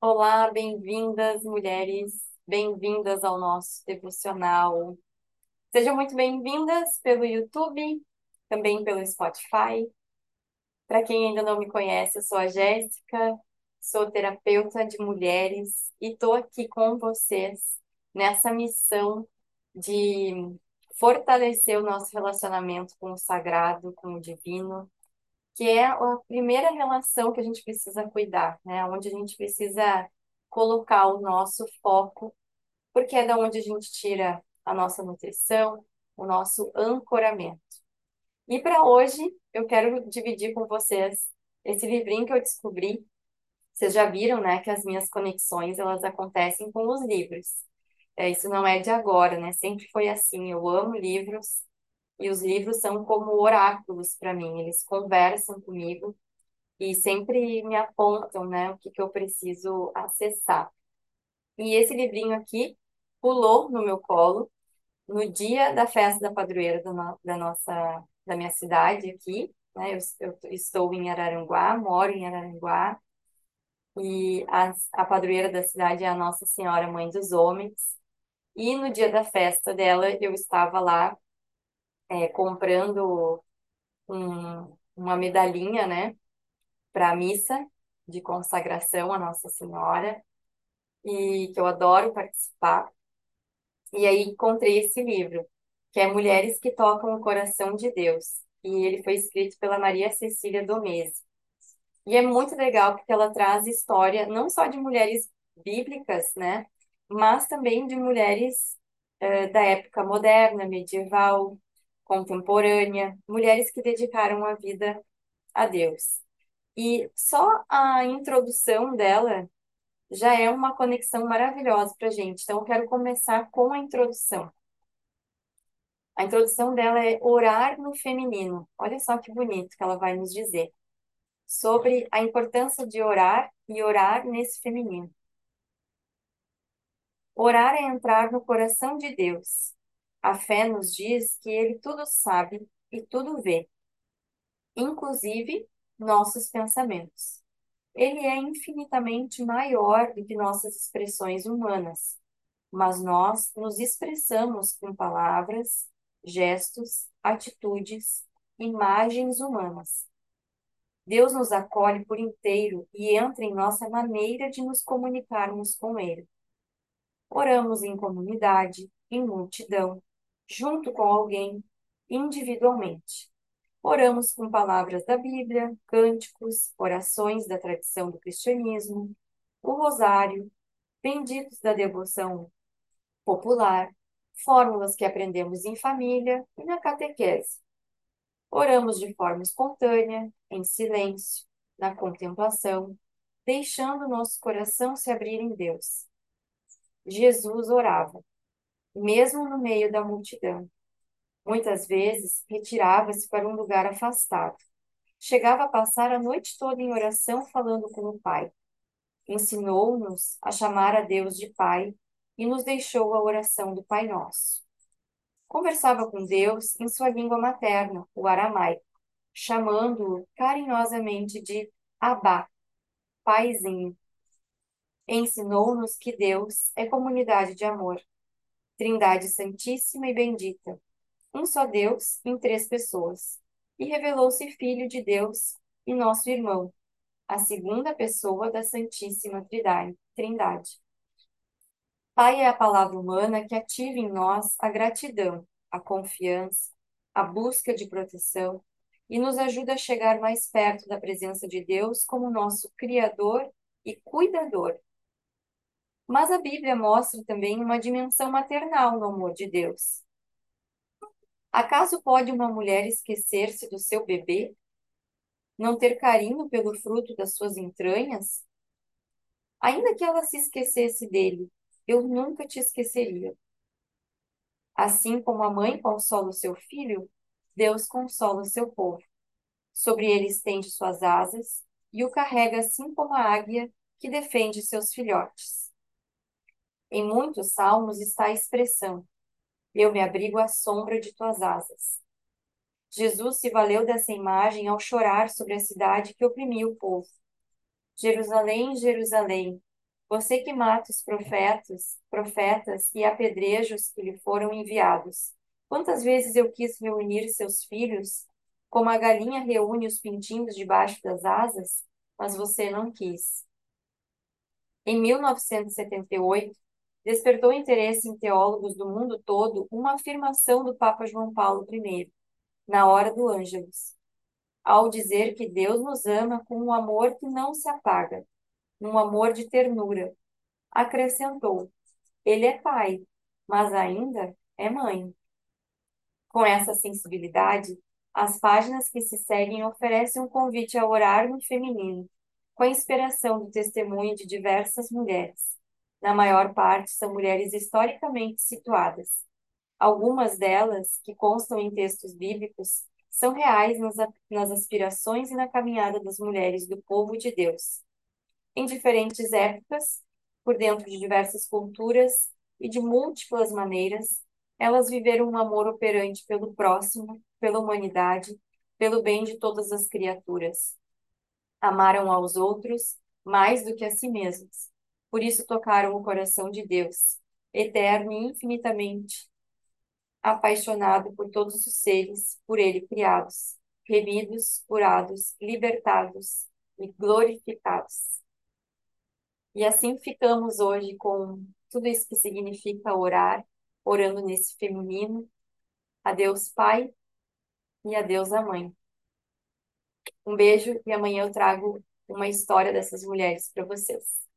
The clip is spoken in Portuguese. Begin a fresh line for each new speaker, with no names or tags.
Olá, bem-vindas, mulheres, bem-vindas ao nosso devocional. Sejam muito bem-vindas pelo YouTube, também pelo Spotify. Para quem ainda não me conhece, eu sou a Jéssica, sou terapeuta de mulheres e estou aqui com vocês nessa missão de fortalecer o nosso relacionamento com o sagrado, com o divino, que é a primeira relação que a gente precisa cuidar, né? Onde a gente precisa colocar o nosso foco, porque é da onde a gente tira a nossa nutrição, o nosso ancoramento. E para hoje, eu quero dividir com vocês esse livrinho que eu descobri. Vocês já viram, né, que as minhas conexões, elas acontecem com os livros. É, isso não é de agora, né? Sempre foi assim. Eu amo livros e os livros são como oráculos para mim, eles conversam comigo e sempre me apontam, né, o que que eu preciso acessar. E esse livrinho aqui pulou no meu colo no dia da festa da padroeira da, no, da nossa, da minha cidade aqui, né? Eu, eu estou em Araranguá, moro em Araranguá, e a, a padroeira da cidade é a Nossa Senhora Mãe dos Homens. E no dia da festa dela, eu estava lá é, comprando um, uma medalhinha, né, para a missa de consagração à Nossa Senhora, e que eu adoro participar. E aí encontrei esse livro, que é Mulheres que Tocam o Coração de Deus, e ele foi escrito pela Maria Cecília Domese. E é muito legal porque ela traz história não só de mulheres bíblicas, né, mas também de mulheres uh, da época moderna, medieval, contemporânea, mulheres que dedicaram a vida a Deus. E só a introdução dela já é uma conexão maravilhosa para a gente. Então, eu quero começar com a introdução. A introdução dela é orar no feminino. Olha só que bonito que ela vai nos dizer sobre a importância de orar e orar nesse feminino. Orar é entrar no coração de Deus, a fé nos diz que ele tudo sabe e tudo vê, inclusive nossos pensamentos. Ele é infinitamente maior do que nossas expressões humanas, mas nós nos expressamos com palavras, gestos, atitudes, imagens humanas. Deus nos acolhe por inteiro e entra em nossa maneira de nos comunicarmos com Ele. Oramos em comunidade, em multidão, junto com alguém, individualmente. Oramos com palavras da Bíblia, cânticos, orações da tradição do cristianismo, o rosário, benditos da devoção popular, fórmulas que aprendemos em família e na catequese. Oramos de forma espontânea, em silêncio, na contemplação, deixando nosso coração se abrir em Deus. Jesus orava mesmo no meio da multidão. Muitas vezes retirava-se para um lugar afastado. Chegava a passar a noite toda em oração falando com o Pai. Ensinou-nos a chamar a Deus de Pai e nos deixou a oração do Pai Nosso. Conversava com Deus em sua língua materna, o aramaico, chamando-o carinhosamente de Abá, Paizinho. Ensinou-nos que Deus é comunidade de amor Trindade Santíssima e Bendita, um só Deus em três pessoas, e revelou-se Filho de Deus e nosso irmão, a segunda pessoa da Santíssima Trindade. Pai é a palavra humana que ativa em nós a gratidão, a confiança, a busca de proteção e nos ajuda a chegar mais perto da presença de Deus como nosso Criador e Cuidador mas a Bíblia mostra também uma dimensão maternal no amor de Deus. Acaso pode uma mulher esquecer-se do seu bebê? Não ter carinho pelo fruto das suas entranhas? Ainda que ela se esquecesse dele, eu nunca te esqueceria. Assim como a mãe consola o seu filho, Deus consola o seu povo. Sobre ele estende suas asas e o carrega assim como a águia que defende seus filhotes. Em muitos salmos está a expressão: Eu me abrigo à sombra de tuas asas. Jesus se valeu dessa imagem ao chorar sobre a cidade que oprimia o povo. Jerusalém, Jerusalém, Você que mata os profetas, profetas e apedrejos que lhe foram enviados. Quantas vezes eu quis reunir seus filhos, como a galinha reúne os pintinhos debaixo das asas, mas você não quis. Em 1978, despertou interesse em teólogos do mundo todo uma afirmação do Papa João Paulo I, na hora do Ângelus, ao dizer que Deus nos ama com um amor que não se apaga, um amor de ternura. Acrescentou: Ele é pai, mas ainda é mãe. Com essa sensibilidade, as páginas que se seguem oferecem um convite a orar no feminino, com a inspiração do testemunho de diversas mulheres. Na maior parte, são mulheres historicamente situadas. Algumas delas, que constam em textos bíblicos, são reais nas, aspirações e na caminhada das mulheres do povo de Deus. Em diferentes épocas, por dentro de diversas culturas e de múltiplas maneiras, elas viveram um amor operante pelo próximo, pela humanidade, pelo bem de todas as criaturas. Amaram aos outros mais do que a si mesmos. Por isso tocaram o coração de Deus, eterno e infinitamente apaixonado por todos os seres por ele criados, remidos, curados, libertados e glorificados. E assim ficamos hoje com tudo isso que significa orar, orando nesse feminino, a Deus Pai e a Deus a Mãe. Um beijo e amanhã eu trago uma história dessas mulheres para vocês.